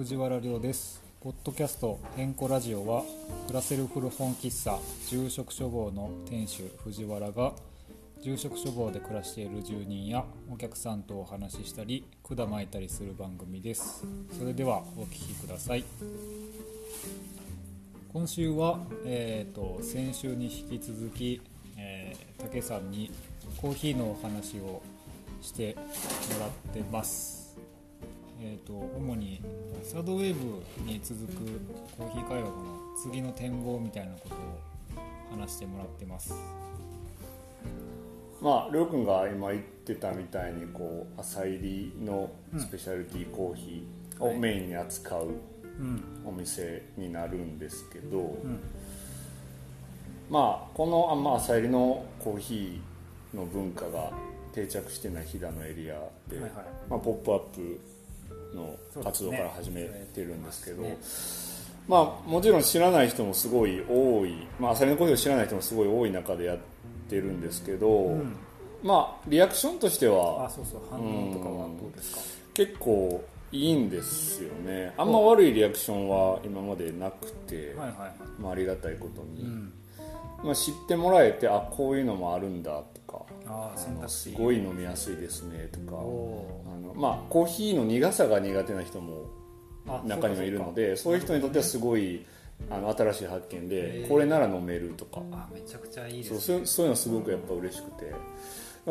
藤原亮ですポッドキャスト「変更ラジオは」暮らせる古本喫茶住職処房の店主藤原が住職処房で暮らしている住人やお客さんとお話ししたり管巻いたりする番組です。それではお聞きください。今週は、えーと、先週に引き続き、えー、竹さんにコーヒーのお話をしてもらってます。えーと、主にサードウェーブに続くコーヒー会話の次の展望みたいなことを話してもらってます。まありょうくんが今言ってたみたいにこう朝入りのスペシャルティーコーヒーをメインに扱うお店になるんですけど、うん、まあこの、まあ、朝入りのコーヒーの文化が定着してない飛騨のエリアで、はいはい、まあ、ポップアップの活動から始めてるんですけど、ね、まあ、もちろん知らない人もすごい多い、まあ、アサリのコーヒーを知らない人もすごい多い中でやってるんですけど、うん、まあリアクションとしてはあそうそう反応とかはどうですか、結構いいんですよね。あんま悪いリアクションは今までなくて、はいはい。まあ、ありがたいことに、うん、まあ、知ってもらえてあこういうのもあるんだとかあすごい飲みやすいですねとか。あの、まあ、コーヒーの苦さが苦手な人も中にはいるのでそういう人にとってはすごいあの新しい発見でこれなら飲めるとか。あめちゃくちゃいいです、ね、そうそういうのすごくやっぱ嬉しくて。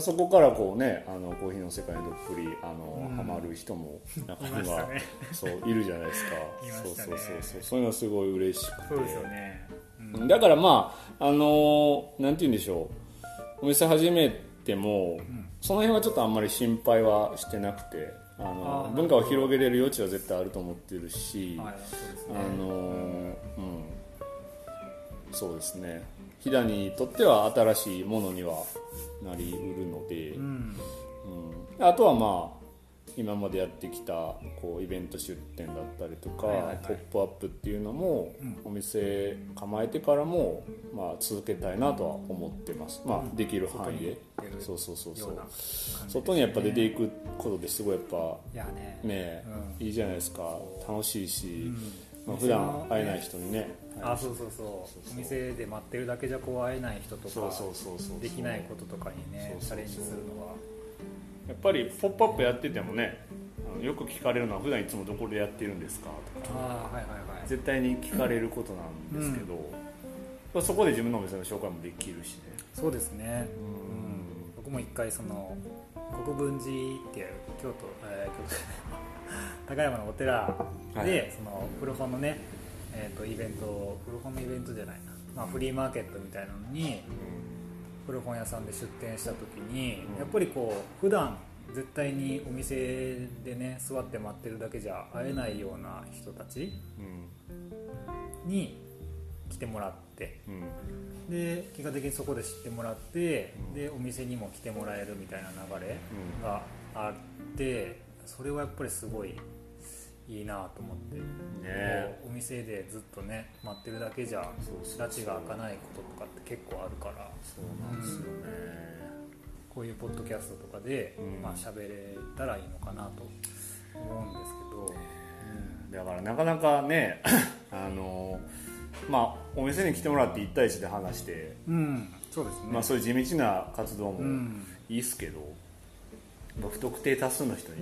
そこからこうねあのコーヒーの世界にどっぷりあの、うん、ハマる人も中には、ね、そういるじゃないですか、ね、そうそうそうそう。そういうのすごい嬉しくて。そうですよね、うん、だからまああのなんて言うんでしょう。お店始めても、うん、その辺はちょっとあんまり心配はしてなくてあの文化を広げれる余地は絶対あると思ってるし、あのうん。そうですね。飛騨にとっては新しいものにはなりうるので、うん、うん、あとはまあ今までやってきたこうイベント出店だったりとか、ポップアップっていうのも、お店構えてからも、まあ、続けたいなとは思ってます、まあ、できる範囲で。そうそうそうそう、ね、外にやっぱ出ていくことですごいやっぱね。いいじゃないですか。楽しいし、うん。まあ、普段会えない人にね。あそうそうそう。お店で待ってるだけじゃこう会えない人とかできないこととかにねチャレンジするのはやっぱり「ポップアップやっててもねよく聞かれるのは普段いつもどこでやってるんですか？とか。あ、はいはいはい、絶対に聞かれることなんですけど、うん、そこで自分のお店の紹介もできるしね。そうですね、うん、僕も一回その国分寺っていう京都、えー、京都。高山のお寺で、はい、その古本のね、えーと、イベント古本のイベントじゃないな、まあ、フリーマーケットみたいなのに、古本屋さんで出店した時に、やっぱりこう普段絶対にお店でね座って待ってるだけじゃ会えないような人たちに来てもらって、うん、で結果的にそこで知ってもらって、うん、でお店にも来てもらえるみたいな流れがあって、それはやっぱりすごいいいなと思って、ね、お店でずっとね待ってるだけじゃ拉致が開かないこととかって結構あるから。そうなんですよね、こういうポッドキャストとかで、うん、まあ喋れたらいいのかなと思うんですけど、うん、だからなかなかね あのまあお店に来てもらって1対1で話して、うん、そうですね。まあ、そういう地道な活動もいいっすけど、不特定多数の人に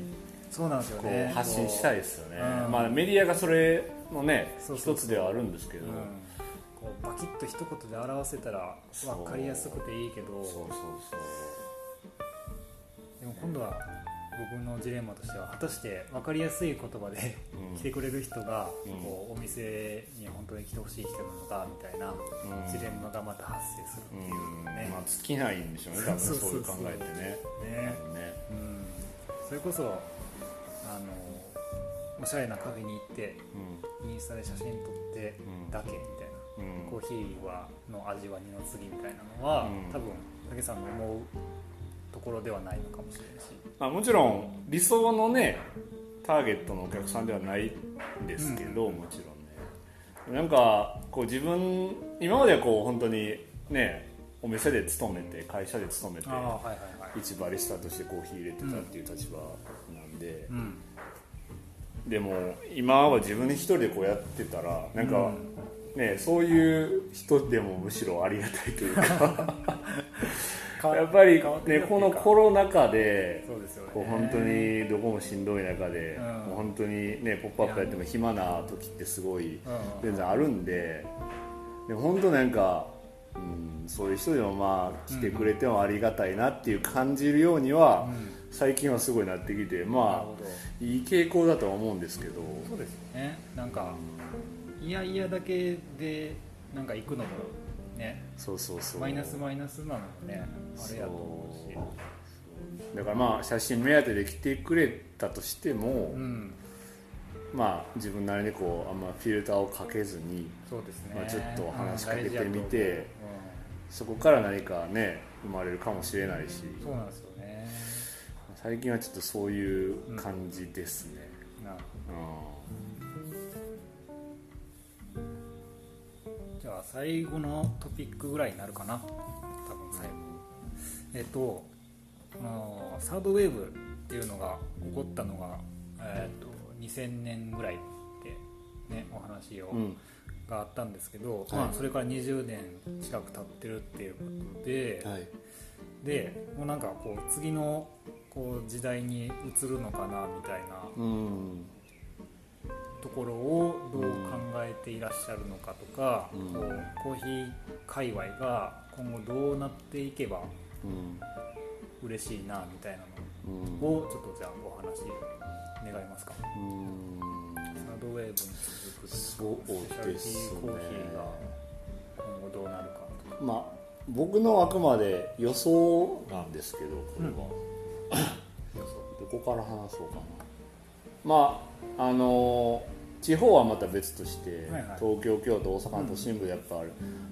そうなんですよね。発信したいですよね、うん、まあ、メディアがそれのね一つではあるんですけど、うん、こうバキッと一言で表せたら分かりやすくていいけど。でも今度は僕のジレンマとしては果たして分かりやすい言葉で来てくれる人が、こうお店に本当に来てほしい人なのかみたいなジレンマがまた発生するっていうね、まあ、尽きないんでしょうね。多分そういう考えてね。ね。ね、うん、それこそあのおしゃれなカフェに行って、うん、インスタで写真撮ってだけみたいな、うん、コーヒーはの味は二の次みたいなのは、うん、多分武さんの思うところではないのかもしれないし、まあ、もちろん理想のねターゲットのお客さんではないんですけど、もちろんね。なんかこう自分今まではこう本当にねお店で勤めて会社で勤めて、はいはいはい、一バリスタとしてコーヒー入れてたっていう立場で、うん、でも今は自分で一人でこうやってたらなんか、ねそういう人でもむしろありがたいというか。やっぱりねこのコロナ禍でこう本当にどこもしんどい中で、うん。もう本当にね「ポップアップやっても暇な時ってすごいうん。全然あるんでで本当なんか、うん、そういう人でもまあ来てくれてもありがたいなっていう感じるようには、最近はすごいなってきてまあいい傾向だとは思うんですけど。そうですよね。なんかいやいやだけでなんか行くのもねそうそうそう。マイナスマイナスなのもねあれやと思うし。だからまあ写真目当てで来てくれたとしても、うん。まあ自分なりにこうあんまフィルターをかけずにそうですね、まあちょっと話しかけてみてうん。そこから何かね生まれるかもしれないし。うんそうなんですよ。ね最近はちょっとそういう感じですね、なうん。じゃあ最後のトピックぐらいになるかな。多分最後。えっとサードウェーブっていうのが起こったのが、えっと2000年ぐらいってねお話を、うん。があったんですけど、はい。まあ、それから20年近く経ってるっていうことで、はい。でもうなんかこう次のこう時代に移るのかなみたいなうんところをどう考えていらっしゃるのかとか、うんこうコーヒー界隈が今後どうなっていけばうん嬉しいなみたいなうんのをちょっとじゃあお話願いますか。うんサードウェーブに続くそうスペシャルティですねーコーヒーが今後どうなるかとか。まあ僕のあくまで予想なんですけどこれは、どこから話そうかな。まああの地方はまた別として、はいはい。東京京都大阪の都心部でやっぱ、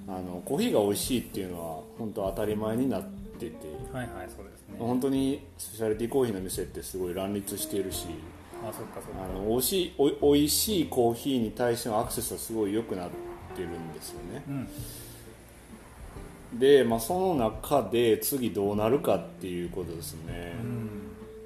あのコーヒーが美味しいっていうのは本当当たり前になってて、はいはいそうですね。本当にスペシャリティコーヒーの店ってすごい乱立しているしあそっかそっか。あの美味しいお美味しいコーヒーに対してのアクセスはすごい良くなってるんですよね。うんで、まあ、その中で次どうなるかっていうことですね、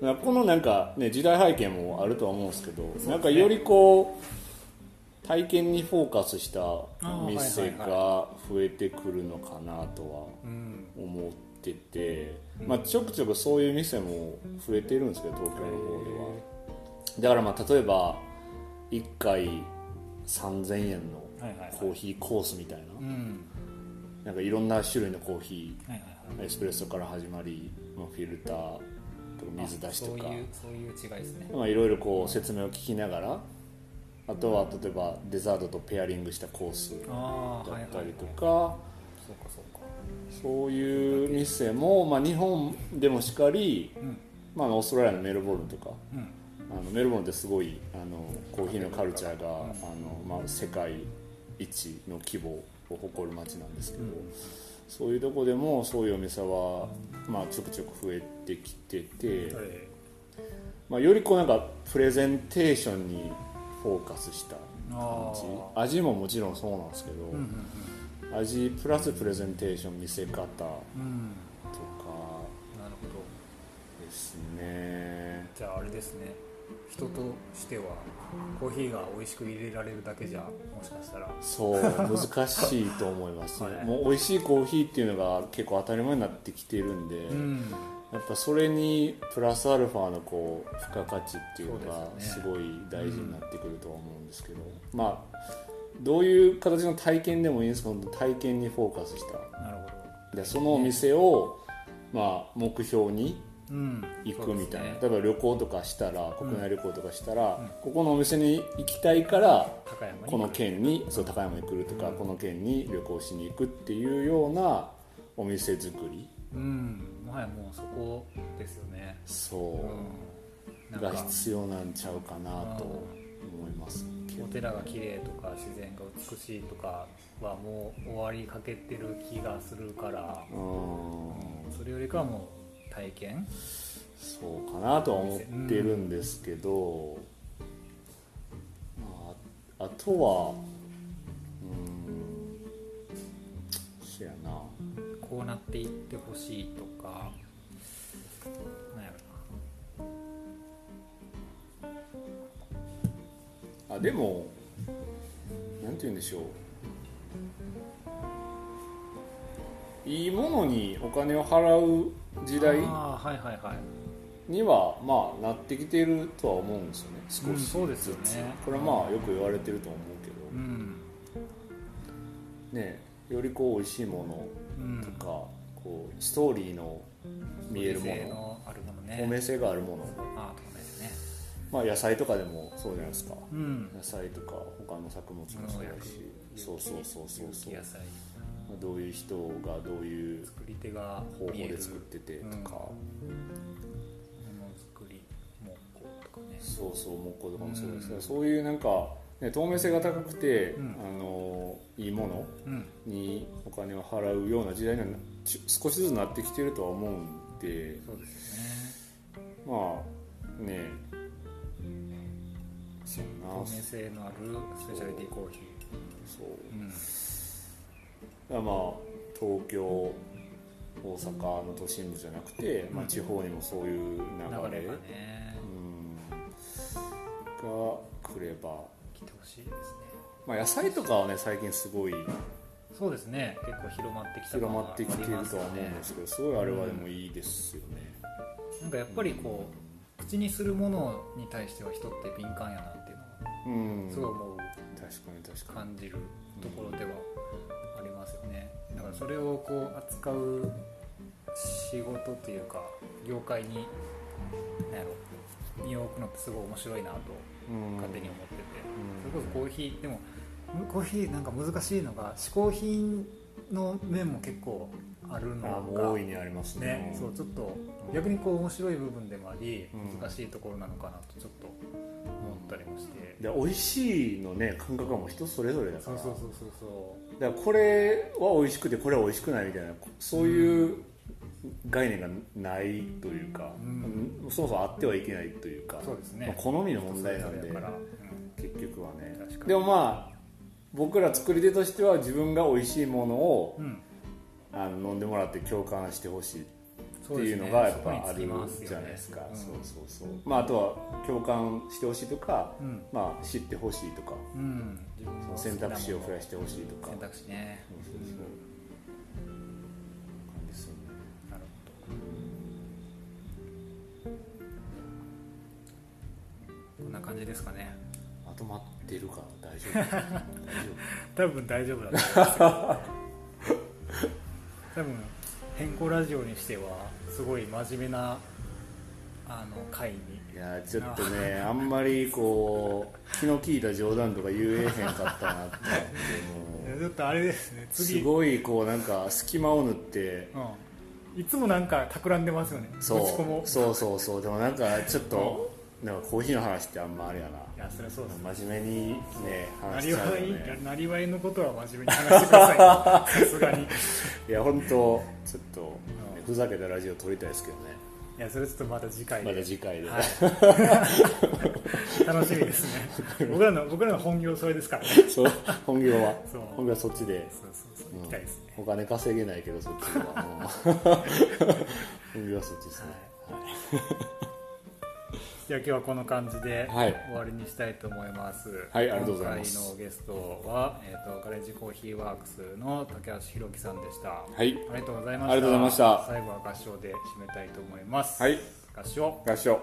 うん。このなんか、ね、時代背景もあるとは思うんですけどすね。なんかよりこう体験にフォーカスしたー店はいはい。が増えてくるのかなとはうん。思ってて、まあ、ちょくちょくそういう店も増えてるんですけど東京の方では。だからまあ例えば1回3000円のはいはいはい。コーヒーコースみたいな。うんなんかいろんな種類のコーヒーエスプレッソから始まり、まあ、フィルターとか水出しとか。そういう違いですね。まあいろいろこう説明を聞きながらあとは例えばデザートとペアリングしたコースだったりとか、そうかそうか。そういう店も、まあ、日本でもしかり、うん。まあ、オーストラリアのメルボルンとか。うん。あのメルボルンってすごいあのコーヒーのカルチャーが、あのまあ、世界一の規模を誇る街なんですけど、そういうとこでもそういうお店は、まあ、ちょくちょく増えてきてて、えまあ、よりこうなんかプレゼンテーションにフォーカスした感じ。あ味ももちろんそうなんですけど、うんうん味プラスプレゼンテーション見せ方とかですね。じゃああれですね人としてはコーヒーが美味しく入れられるだけじゃもしかしたら。そう難しいと思います、はい。もう美味しいコーヒーっていうのが結構当たり前になってきてるんで、うん。やっぱそれにプラスアルファのこう付加価値っていうのがすごい大事になってくるとは思うんですけど、まあどういう形の体験でもいいんですけど体験にフォーカスした。なるほど。でそのお店を、まあ、目標にうん行くみたいな、そうですね。例えば旅行とかしたら国内旅行とかしたら、ここのお店に行きたいからこの県にそう高山に来るとか、この県に旅行しに行くっていうようなお店作り。うん。もはやもうそこですよね。そう、が必要なんちゃうかなと思います。お寺が綺麗とか自然が美しいとかはもう終わりかけてる気がするから。うん。それよりかはもう体験？そうかなとは思ってるんですけど、まあ、あとはうんそやな。こうなっていってほしいとかなんやろな。あでもなんて言うんでしょういいものにお金を払う時代あはいはいはい。にはまあなってきてるとは思うんですよね。少しうんそうですよね。これはまあよく言われてると思うけど、うん。ねよりこう美味しいもうんのとか、こうストーリーの見えるもの。のあるものね。透明性があるもの、あね。まあ、野菜とかでもそうじゃないですか、うん。野菜とか他の作物もそうだし。そうそうそうそうそう。野菜。まあどういう人がどういう作り手が方法で作っててとか、ものづくり木工とかね。そうそう木工とかもそうですけど、うん。そういうなんか、ね、透明性が高くて、うん。あのいいものうん。にお金を払うような時代には少しずつなってきてるとは思うんで。そうですよね。まあね。そうやな。透明性のあるスペシャリティコーヒそう。ーうんまあ東京大阪の都心部じゃなくて、まあ、地方にもそういう流れ。うん。が来れば、来てほしいですね。まあ、野菜とかはね最近すごい。そうですね。結構広まってきた広まってきてるとは思うんですすけどすごいあれはでもいいですよね、なんかやっぱりこう口にするものに対しては人って敏感やなっていうのはうん。すごい思う。確かに確かに。感じるところではありますよね。だからそれをこう扱う仕事というか業界に何やろ身を置くのってすごい面白いなとうん。勝手に思ってて、うん。それこそコーヒーでもコーヒーなんか難しいのが嗜好品の面も結構あるのが大いにありますね。ね、そうちょっと逆にこう面白い部分でもありうん。難しいところなのかなとちょっと思ったりもして、で美味しいのね感覚はもう人それぞれだから。そうそうそうそうそう。だからこれは美味しくてこれは美味しくないみたいなそういう概念がないというか、うん。そもそもあってはいけないというかそうですね。まあ好みの問題なんで人それぞれやから、結局はね。でもまあ僕ら作り手としては自分が美味しいものをうん。うんあの飲んでもらって共感してほしい。ってそうですね。いうのがやっぱあるじゃないですか、うん。そうそうそう。まああとは共感してほしいとか、うん。まあ知ってほしいとか。うん。選択肢を増やししてほしいとか。選択肢ね。こんな感じですかね。まとまってるか大丈夫。大丈多分大丈夫だと思いますよ。多分変更ラジオにしてはすごい真面目なあの回に。夫いやちょっとねあんまりこう気の利いた冗談とか言えへんかったなって ちょっとあれですねすごいこうなんか隙間を縫って。うん、いつもなんか企んでますよね。そう。そうそうそう。でもなんかちょっとなんかコーヒーの話ってあんまあれやな。いやそれはそうです。真面目にねな話しちゃうよりわいね。なりわいのことは真面目に話してくださいさすがに。い いや本当ちょっと、ねふざけたラジオ撮りたいですけどね。やそれちょっとまた次回で、また次回で、はい、楽しみですね。僕らの僕らの本業それですからね。そう本業は。そう。本業はそっちで。そうそうそう。行きたいですね、お金稼げないけどそっちはう。ん 本業はそっちですね、じゃあ今日はこの感じで終わりにしたいと思います。はい、ありがとうございます。今回のゲストは、えっ、ー、とガレージコーヒーワークスの竹橋弘樹さんでした。はい、ありがとうございました。ありがとうございました。最後は合唱で締めたいと思います。はい、合唱。合唱。